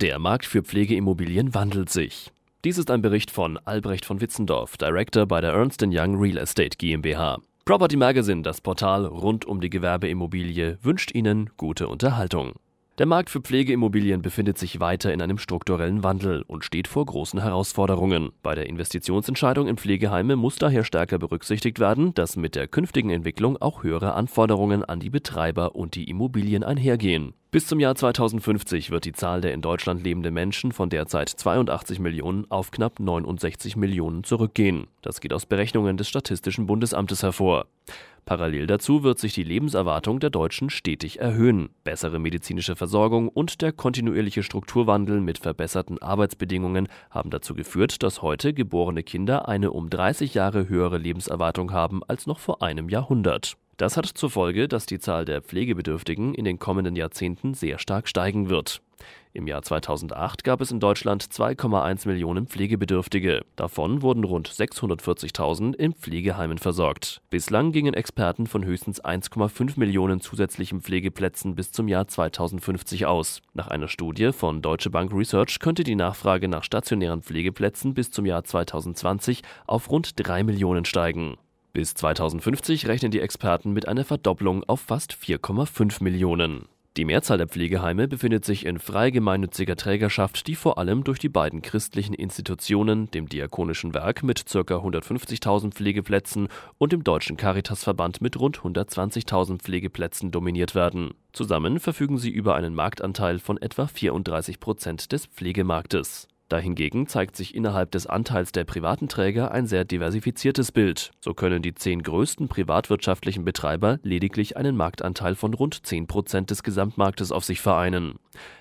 Der Markt für Pflegeimmobilien wandelt sich. Dies ist ein Bericht von Albrecht von Witzendorf, Director bei der Ernst Young Real Estate GmbH. Property Magazine, das Portal rund um die Gewerbeimmobilie, wünscht Ihnen gute Unterhaltung. Der Markt für Pflegeimmobilien befindet sich weiter in einem strukturellen Wandel und steht vor großen Herausforderungen. Bei der Investitionsentscheidung in Pflegeheime muss daher stärker berücksichtigt werden, dass mit der künftigen Entwicklung auch höhere Anforderungen an die Betreiber und die Immobilien einhergehen. Bis zum Jahr 2050 wird die Zahl der in Deutschland lebenden Menschen von derzeit 82 Millionen auf knapp 69 Millionen zurückgehen. Das geht aus Berechnungen des Statistischen Bundesamtes hervor. Parallel dazu wird sich die Lebenserwartung der Deutschen stetig erhöhen. Bessere medizinische Versorgung und der kontinuierliche Strukturwandel mit verbesserten Arbeitsbedingungen haben dazu geführt, dass heute geborene Kinder eine um 30 Jahre höhere Lebenserwartung haben als noch vor einem Jahrhundert. Das hat zur Folge, dass die Zahl der Pflegebedürftigen in den kommenden Jahrzehnten sehr stark steigen wird. Im Jahr 2008 gab es in Deutschland 2,1 Millionen Pflegebedürftige. Davon wurden rund 640.000 in Pflegeheimen versorgt. Bislang gingen Experten von höchstens 1,5 Millionen zusätzlichen Pflegeplätzen bis zum Jahr 2050 aus. Nach einer Studie von Deutsche Bank Research könnte die Nachfrage nach stationären Pflegeplätzen bis zum Jahr 2020 auf rund 3 Millionen steigen. Bis 2050 rechnen die Experten mit einer Verdopplung auf fast 4,5 Millionen. Die Mehrzahl der Pflegeheime befindet sich in frei gemeinnütziger Trägerschaft, die vor allem durch die beiden christlichen Institutionen, dem Diakonischen Werk mit ca. 150.000 Pflegeplätzen und dem Deutschen Caritasverband mit rund 120.000 Pflegeplätzen dominiert werden. Zusammen verfügen sie über einen Marktanteil von etwa 34 Prozent des Pflegemarktes. Dahingegen zeigt sich innerhalb des Anteils der privaten Träger ein sehr diversifiziertes Bild. So können die zehn größten privatwirtschaftlichen Betreiber lediglich einen Marktanteil von rund 10 Prozent des Gesamtmarktes auf sich vereinen.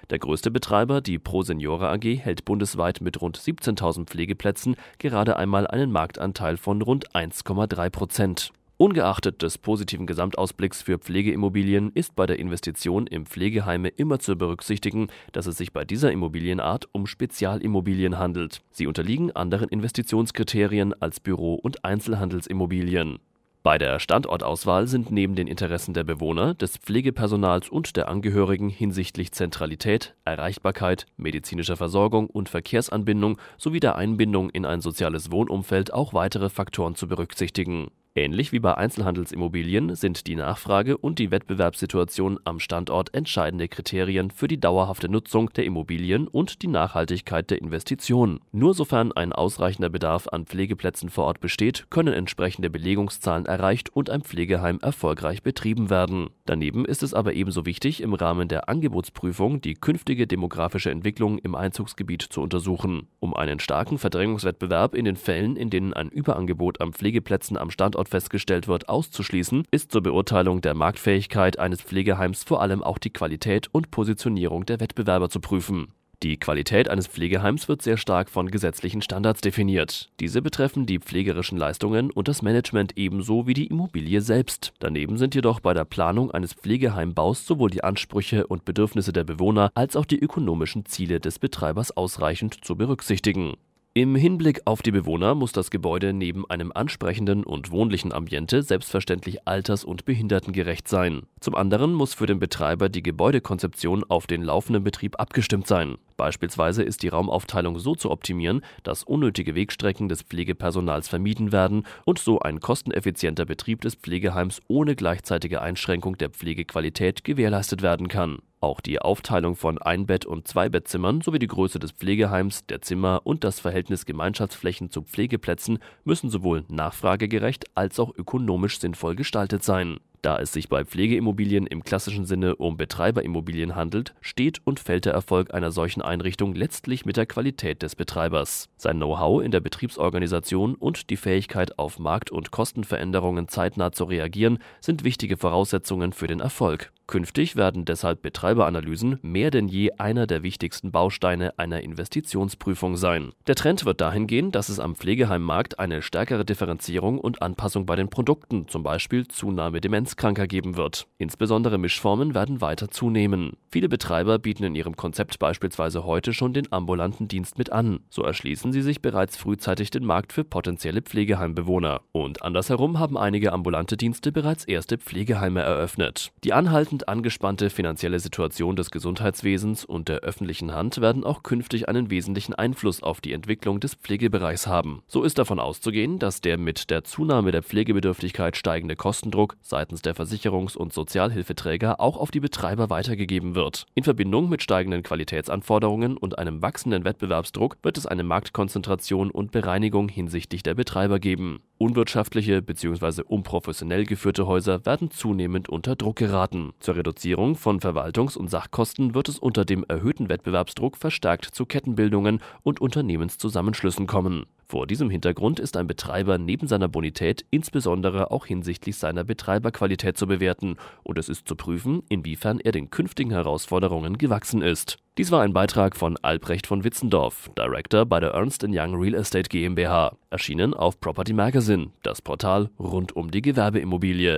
Der größte Betreiber, die Pro Seniore AG, hält bundesweit mit rund 17.000 Pflegeplätzen gerade einmal einen Marktanteil von rund 1,3 Prozent. Ungeachtet des positiven Gesamtausblicks für Pflegeimmobilien ist bei der Investition in Pflegeheime immer zu berücksichtigen, dass es sich bei dieser Immobilienart um Spezialimmobilien handelt. Sie unterliegen anderen Investitionskriterien als Büro- und Einzelhandelsimmobilien. Bei der Standortauswahl sind neben den Interessen der Bewohner, des Pflegepersonals und der Angehörigen hinsichtlich Zentralität, Erreichbarkeit, medizinischer Versorgung und Verkehrsanbindung sowie der Einbindung in ein soziales Wohnumfeld auch weitere Faktoren zu berücksichtigen. Ähnlich wie bei Einzelhandelsimmobilien sind die Nachfrage und die Wettbewerbssituation am Standort entscheidende Kriterien für die dauerhafte Nutzung der Immobilien und die Nachhaltigkeit der Investition. Nur sofern ein ausreichender Bedarf an Pflegeplätzen vor Ort besteht, können entsprechende Belegungszahlen erreicht und ein Pflegeheim erfolgreich betrieben werden. Daneben ist es aber ebenso wichtig, im Rahmen der Angebotsprüfung die künftige demografische Entwicklung im Einzugsgebiet zu untersuchen. Um einen starken Verdrängungswettbewerb in den Fällen, in denen ein Überangebot an Pflegeplätzen am Standort Standort festgestellt wird, auszuschließen, ist zur Beurteilung der Marktfähigkeit eines Pflegeheims vor allem auch die Qualität und Positionierung der Wettbewerber zu prüfen. Die Qualität eines Pflegeheims wird sehr stark von gesetzlichen Standards definiert. Diese betreffen die pflegerischen Leistungen und das Management ebenso wie die Immobilie selbst. Daneben sind jedoch bei der Planung eines Pflegeheimbaus sowohl die Ansprüche und Bedürfnisse der Bewohner als auch die ökonomischen Ziele des Betreibers ausreichend zu berücksichtigen. Im Hinblick auf die Bewohner muss das Gebäude neben einem ansprechenden und wohnlichen Ambiente selbstverständlich alters- und behindertengerecht sein. Zum anderen muss für den Betreiber die Gebäudekonzeption auf den laufenden Betrieb abgestimmt sein. Beispielsweise ist die Raumaufteilung so zu optimieren, dass unnötige Wegstrecken des Pflegepersonals vermieden werden und so ein kosteneffizienter Betrieb des Pflegeheims ohne gleichzeitige Einschränkung der Pflegequalität gewährleistet werden kann. Auch die Aufteilung von Einbett- und Zweibettzimmern sowie die Größe des Pflegeheims, der Zimmer und das Verhältnis Gemeinschaftsflächen zu Pflegeplätzen müssen sowohl nachfragegerecht als auch ökonomisch sinnvoll gestaltet sein. Da es sich bei Pflegeimmobilien im klassischen Sinne um Betreiberimmobilien handelt, steht und fällt der Erfolg einer solchen Einrichtung letztlich mit der Qualität des Betreibers. Sein Know-how in der Betriebsorganisation und die Fähigkeit, auf Markt- und Kostenveränderungen zeitnah zu reagieren, sind wichtige Voraussetzungen für den Erfolg. Künftig werden deshalb Betreiberanalysen mehr denn je einer der wichtigsten Bausteine einer Investitionsprüfung sein. Der Trend wird dahin gehen, dass es am Pflegeheimmarkt eine stärkere Differenzierung und Anpassung bei den Produkten, zum Beispiel Zunahme Demenzkranker, geben wird. Insbesondere Mischformen werden weiter zunehmen. Viele Betreiber bieten in ihrem Konzept beispielsweise heute schon den ambulanten Dienst mit an. So erschließen sie sich bereits frühzeitig den Markt für potenzielle Pflegeheimbewohner. Und andersherum haben einige ambulante Dienste bereits erste Pflegeheime eröffnet. Die anhaltende wachsend angespannte finanzielle Situation des Gesundheitswesens und der öffentlichen Hand werden auch künftig einen wesentlichen Einfluss auf die Entwicklung des Pflegebereichs haben. So ist davon auszugehen, dass der mit der Zunahme der Pflegebedürftigkeit steigende Kostendruck seitens der Versicherungs- und Sozialhilfeträger auch auf die Betreiber weitergegeben wird. In Verbindung mit steigenden Qualitätsanforderungen und einem wachsenden Wettbewerbsdruck wird es eine Marktkonzentration und Bereinigung hinsichtlich der Betreiber geben. Unwirtschaftliche bzw. unprofessionell geführte Häuser werden zunehmend unter Druck geraten. Zur Reduzierung von Verwaltungs- und Sachkosten wird es unter dem erhöhten Wettbewerbsdruck verstärkt zu Kettenbildungen und Unternehmenszusammenschlüssen kommen. Vor diesem Hintergrund ist ein Betreiber neben seiner Bonität insbesondere auch hinsichtlich seiner Betreiberqualität zu bewerten und es ist zu prüfen, inwiefern er den künftigen Herausforderungen gewachsen ist. Dies war ein Beitrag von Albrecht von Witzendorf, Director bei der Ernst Young Real Estate GmbH, erschienen auf Property Magazine, das Portal rund um die Gewerbeimmobilie.